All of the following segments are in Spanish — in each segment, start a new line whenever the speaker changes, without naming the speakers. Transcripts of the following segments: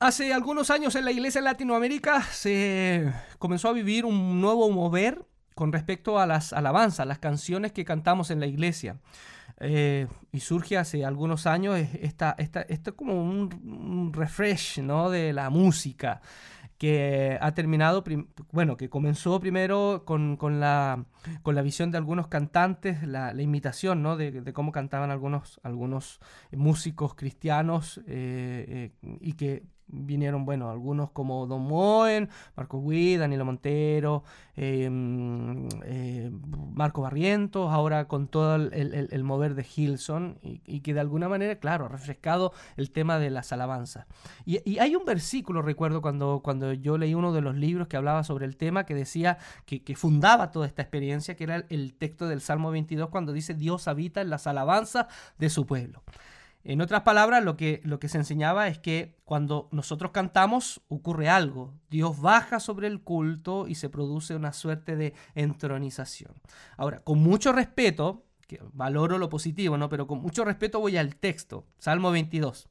Hace algunos años en la iglesia en Latinoamérica se comenzó a vivir un nuevo mover con respecto a las alabanzas, las canciones que cantamos en la iglesia. Eh, y surge hace algunos años esta, esta, esto como un, refresh ¿no? de la música que ha terminado, bueno, que comenzó primero con, con, la, con la visión de algunos cantantes, la, imitación ¿no? de, de, cómo cantaban algunos, algunos músicos cristianos eh, eh, y que vinieron, bueno, algunos como Don Moen, Marco Gui, Danilo Montero, em, eh, Marco Barrientos, ahora con todo el, mover de Hilson, y, que de alguna manera, claro, ha refrescado el tema de las alabanzas. Y, hay un versículo, recuerdo, cuando, cuando yo leí uno de los libros que hablaba sobre el tema, que decía que, que fundaba toda esta experiencia, que era el texto del Salmo 22, cuando dice, Dios habita en las alabanzas de su pueblo. En otras palabras, lo que, lo que se enseñaba es que cuando nosotros cantamos ocurre algo. Dios baja sobre el culto y se produce una suerte de entronización. Ahora, con mucho respeto, que valoro lo positivo, ¿no? Pero con mucho respeto voy al texto, Salmo 22.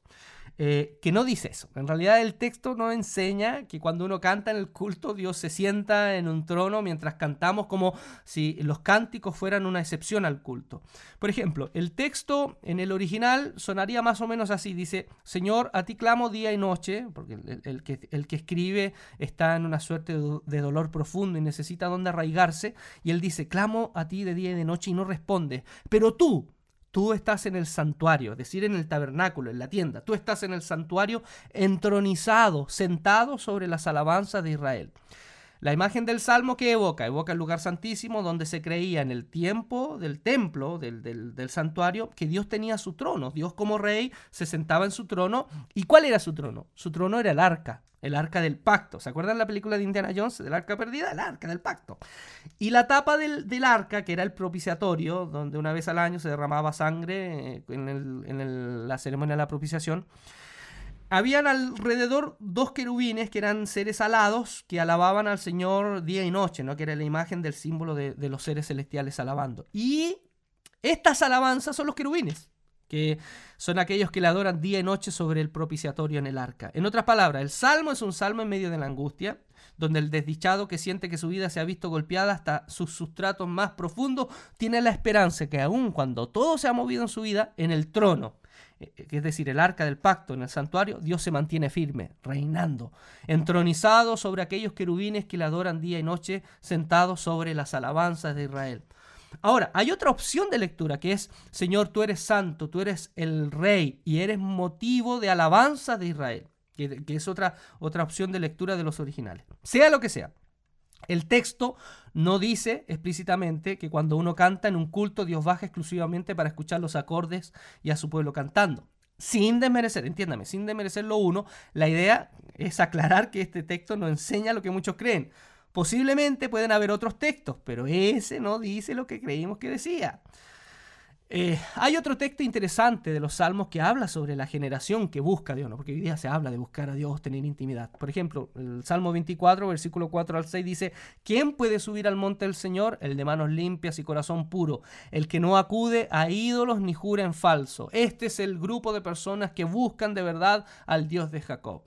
Eh, que no dice eso. En realidad el texto no enseña que cuando uno canta en el culto Dios se sienta en un trono mientras cantamos como si los cánticos fueran una excepción al culto. Por ejemplo, el texto en el original sonaría más o menos así. Dice, Señor, a ti clamo día y noche, porque el, que, escribe está en una suerte de dolor profundo y necesita donde arraigarse. Y él dice, clamo a ti de día y de noche y no responde. Pero tú, Tú estás en el santuario, es decir, en el tabernáculo, en la tienda. Tú estás en el santuario entronizado, sentado sobre las alabanzas de Israel. La imagen del salmo que evoca, evoca el lugar santísimo donde se creía en el tiempo del templo, del, del, santuario, que Dios tenía su trono. Dios como rey se sentaba en su trono. ¿Y cuál era su trono? Su trono era el arca, el arca del pacto. ¿Se acuerdan la película de Indiana Jones, del arca perdida? El arca del pacto. Y la tapa del, del arca, que era el propiciatorio, donde una vez al año se derramaba sangre eh, en, el, en la ceremonia de la propiciación, habían alrededor dos querubines que eran seres alados que alababan al Señor día y noche, ¿no? que era la imagen del símbolo de, los seres celestiales alabando. Y estas alabanzas son los querubines, que son aquellos que le adoran día y noche sobre el propiciatorio en el arca. En otras palabras, el salmo es un salmo en medio de la angustia, donde el desdichado que siente que su vida se ha visto golpeada hasta sus sustratos más profundos, tiene la esperanza que aun cuando todo se ha movido en su vida, en el trono es decir, el arca del pacto en el santuario, Dios se mantiene firme, reinando, entronizado sobre aquellos querubines que le adoran día y noche, sentados sobre las alabanzas de Israel. Ahora, hay otra opción de lectura que es, Señor, tú eres santo, tú eres el rey y eres motivo de alabanza de Israel, que, que es otra, otra opción de lectura de los originales. Sea lo que sea. El texto no dice explícitamente que cuando uno canta en un culto Dios baja exclusivamente para escuchar los acordes y a su pueblo cantando. Sin desmerecer, entiéndame, sin desmerecer lo uno, la idea es aclarar que este texto no enseña lo que muchos creen. Posiblemente pueden haber otros textos, pero ese no dice lo que creímos que decía. Eh, hay otro texto interesante de los salmos que habla sobre la generación que busca a Dios, ¿no? porque hoy día se habla de buscar a Dios, tener intimidad. Por ejemplo, el Salmo 24, versículo 4 al 6 dice, ¿quién puede subir al monte del Señor? El de manos limpias y corazón puro, el que no acude a ídolos ni jura en falso. Este es el grupo de personas que buscan de verdad al Dios de Jacob.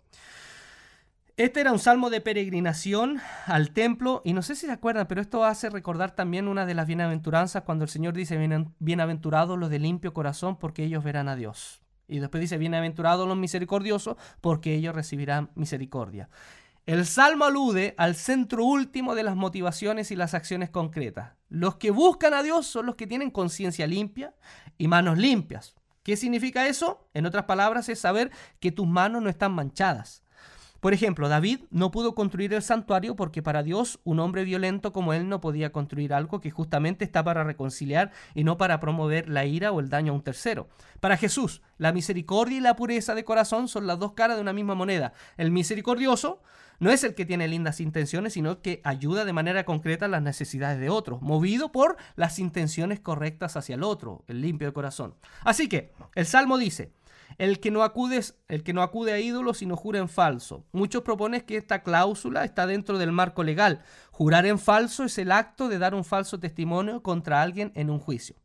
Este era un salmo de peregrinación al templo y no sé si se acuerdan, pero esto hace recordar también una de las bienaventuranzas cuando el Señor dice, bienaventurados los de limpio corazón porque ellos verán a Dios. Y después dice, bienaventurados los misericordiosos porque ellos recibirán misericordia. El salmo alude al centro último de las motivaciones y las acciones concretas. Los que buscan a Dios son los que tienen conciencia limpia y manos limpias. ¿Qué significa eso? En otras palabras, es saber que tus manos no están manchadas por ejemplo, David no pudo construir el santuario porque para Dios un hombre violento como él no podía construir algo que justamente está para reconciliar y no para promover la ira o el daño a un tercero. Para Jesús, la misericordia y la pureza de corazón son las dos caras de una misma moneda. El misericordioso no es el que tiene lindas intenciones, sino que ayuda de manera concreta las necesidades de otros, movido por las intenciones correctas hacia el otro, el limpio de corazón. Así que el Salmo dice, el que no acude, el que no acude a ídolos sino jura en falso. Muchos proponen que esta cláusula está dentro del marco legal. Jurar en falso es el acto de dar un falso testimonio contra alguien en un juicio.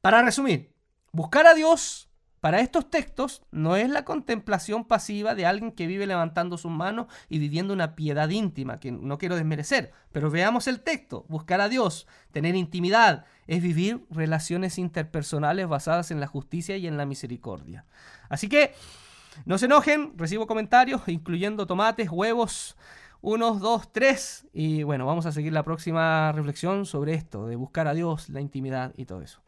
Para resumir, buscar a Dios para estos textos no es la contemplación pasiva de alguien que vive levantando sus manos y viviendo una piedad íntima, que no quiero desmerecer, pero veamos el texto. Buscar a Dios, tener intimidad, es vivir relaciones interpersonales basadas en la justicia y en la misericordia. Así que no se enojen, recibo comentarios, incluyendo tomates, huevos, unos, dos, tres. Y bueno, vamos a seguir la próxima reflexión sobre esto, de buscar a Dios, la intimidad y todo eso.